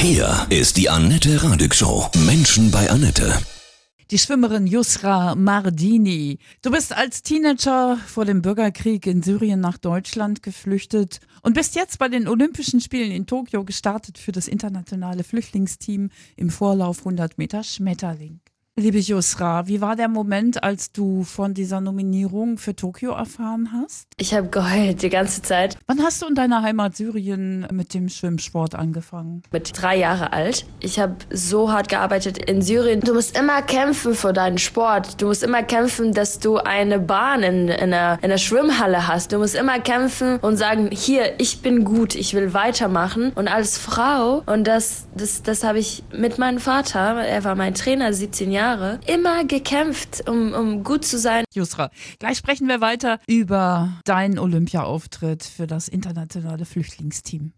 Hier ist die Annette Radig Show. Menschen bei Annette. Die Schwimmerin Yusra Mardini. Du bist als Teenager vor dem Bürgerkrieg in Syrien nach Deutschland geflüchtet und bist jetzt bei den Olympischen Spielen in Tokio gestartet für das internationale Flüchtlingsteam im Vorlauf 100 Meter Schmetterling. Liebe Yusra, wie war der Moment, als du von dieser Nominierung für Tokio erfahren hast? Ich habe geheult die ganze Zeit. Wann hast du in deiner Heimat Syrien mit dem Schwimmsport angefangen? Mit drei Jahre alt. Ich habe so hart gearbeitet in Syrien. Du musst immer kämpfen für deinen Sport. Du musst immer kämpfen, dass du eine Bahn in, in, einer, in der Schwimmhalle hast. Du musst immer kämpfen und sagen, hier, ich bin gut, ich will weitermachen. Und als Frau, und das, das, das habe ich mit meinem Vater, er war mein Trainer, 17 Jahre, Jahre immer gekämpft, um, um gut zu sein. Jusra, gleich sprechen wir weiter über deinen Olympia-Auftritt für das internationale Flüchtlingsteam.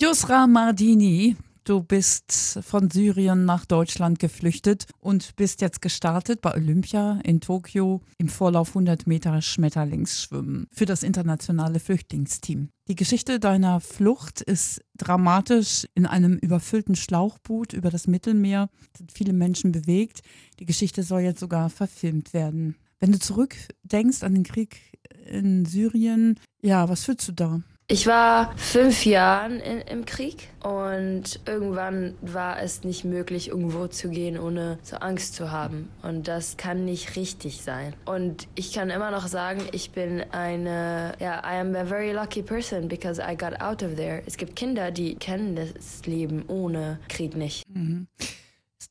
Jusra Mardini, Du bist von Syrien nach Deutschland geflüchtet und bist jetzt gestartet bei Olympia in Tokio im Vorlauf 100 Meter Schmetterlingsschwimmen für das internationale Flüchtlingsteam. Die Geschichte deiner Flucht ist dramatisch in einem überfüllten Schlauchboot über das Mittelmeer. Das hat viele Menschen bewegt. Die Geschichte soll jetzt sogar verfilmt werden. Wenn du zurückdenkst an den Krieg in Syrien, ja, was fühlst du da? Ich war fünf Jahre im Krieg und irgendwann war es nicht möglich, irgendwo zu gehen, ohne so Angst zu haben. Und das kann nicht richtig sein. Und ich kann immer noch sagen, ich bin eine, ja, I am a very lucky person because I got out of there. Es gibt Kinder, die kennen das Leben ohne Krieg nicht. Mhm.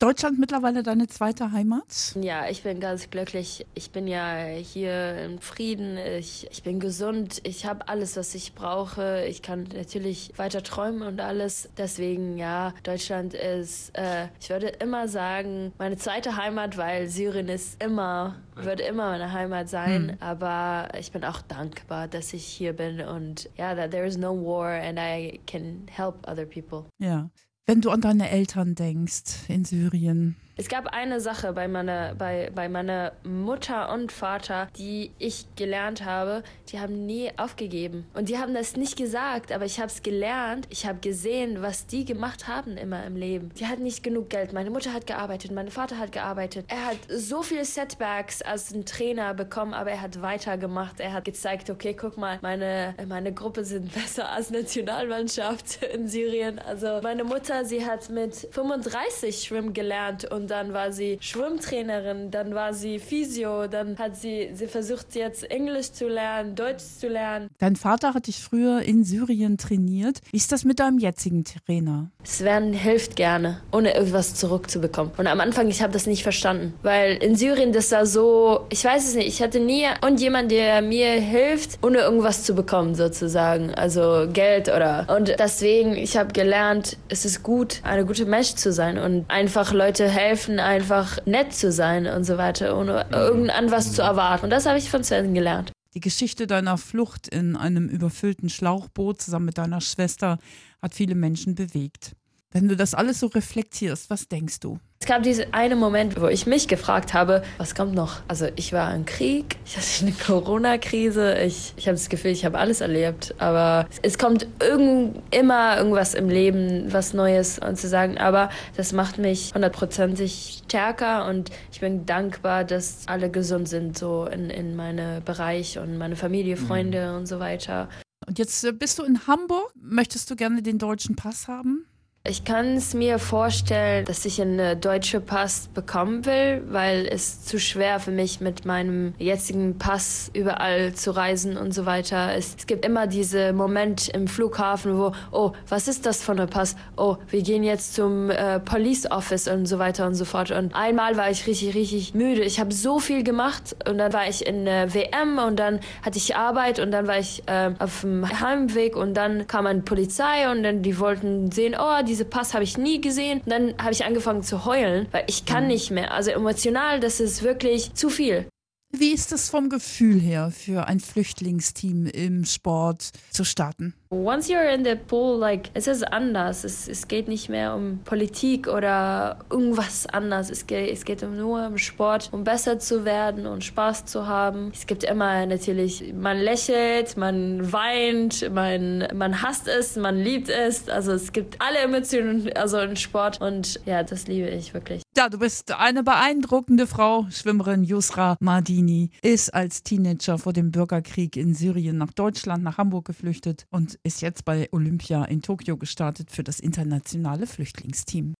Ist Deutschland mittlerweile deine zweite Heimat? Ja, ich bin ganz glücklich. Ich bin ja hier im Frieden. Ich, ich bin gesund. Ich habe alles, was ich brauche. Ich kann natürlich weiter träumen und alles. Deswegen, ja, Deutschland ist, äh, ich würde immer sagen, meine zweite Heimat, weil Syrien ist immer, wird immer meine Heimat sein. Hm. Aber ich bin auch dankbar, dass ich hier bin und ja, that there is no war and I can help other people. Ja. Wenn du an deine Eltern denkst in Syrien, es gab eine Sache bei meiner, bei, bei meiner Mutter und Vater, die ich gelernt habe, die haben nie aufgegeben. Und die haben das nicht gesagt, aber ich habe es gelernt. Ich habe gesehen, was die gemacht haben immer im Leben. Die hatten nicht genug Geld. Meine Mutter hat gearbeitet, mein Vater hat gearbeitet. Er hat so viele Setbacks als ein Trainer bekommen, aber er hat weitergemacht. Er hat gezeigt, okay, guck mal, meine, meine Gruppe sind besser als Nationalmannschaft in Syrien. Also meine Mutter, sie hat mit 35 schwimmen gelernt und und dann war sie Schwimmtrainerin, dann war sie Physio, dann hat sie, sie versucht jetzt Englisch zu lernen, Deutsch zu lernen. Dein Vater hat dich früher in Syrien trainiert. Wie ist das mit deinem jetzigen Trainer? Sven hilft gerne, ohne irgendwas zurückzubekommen. Und am Anfang, ich habe das nicht verstanden, weil in Syrien das war so, ich weiß es nicht, ich hatte nie und jemand, der mir hilft, ohne irgendwas zu bekommen sozusagen, also Geld oder und deswegen, ich habe gelernt, es ist gut, eine gute Mensch zu sein und einfach Leute helfen helfen, einfach nett zu sein und so weiter, ohne irgendein was zu erwarten. Und das habe ich von Sven gelernt. Die Geschichte deiner Flucht in einem überfüllten Schlauchboot zusammen mit deiner Schwester hat viele Menschen bewegt. Wenn du das alles so reflektierst, was denkst du? Es gab diesen einen Moment, wo ich mich gefragt habe, was kommt noch? Also ich war im Krieg, ich hatte eine Corona-Krise, ich, ich habe das Gefühl, ich habe alles erlebt, aber es kommt irgend, immer irgendwas im Leben, was Neues und zu sagen, aber das macht mich hundertprozentig stärker und ich bin dankbar, dass alle gesund sind, so in, in meinem Bereich und meine Familie, Freunde mhm. und so weiter. Und jetzt äh, bist du in Hamburg. Möchtest du gerne den deutschen Pass haben? Ich kann es mir vorstellen, dass ich einen deutschen Pass bekommen will, weil es zu schwer für mich mit meinem jetzigen Pass überall zu reisen und so weiter. Es, es gibt immer diese Moment im Flughafen, wo, oh, was ist das für ein Pass? Oh, wir gehen jetzt zum äh, Police Office und so weiter und so fort. Und einmal war ich richtig, richtig müde. Ich habe so viel gemacht und dann war ich in äh, WM und dann hatte ich Arbeit und dann war ich äh, auf dem Heimweg und dann kam eine Polizei und dann die wollten sehen, oh, die diese Pass habe ich nie gesehen. Und dann habe ich angefangen zu heulen, weil ich kann mhm. nicht mehr. Also emotional, das ist wirklich zu viel. Wie ist es vom Gefühl her für ein Flüchtlingsteam im Sport zu starten? Once you're in the pool, like, es ist anders. Es, es geht nicht mehr um Politik oder irgendwas anderes. Es geht, es geht nur um Sport, um besser zu werden und Spaß zu haben. Es gibt immer natürlich, man lächelt, man weint, man, man hasst es, man liebt es. Also es gibt alle Emotionen, also im Sport und ja, das liebe ich wirklich. Ja, du bist eine beeindruckende Frau. Schwimmerin Yusra Mardini ist als Teenager vor dem Bürgerkrieg in Syrien nach Deutschland, nach Hamburg geflüchtet und ist jetzt bei Olympia in Tokio gestartet für das internationale Flüchtlingsteam.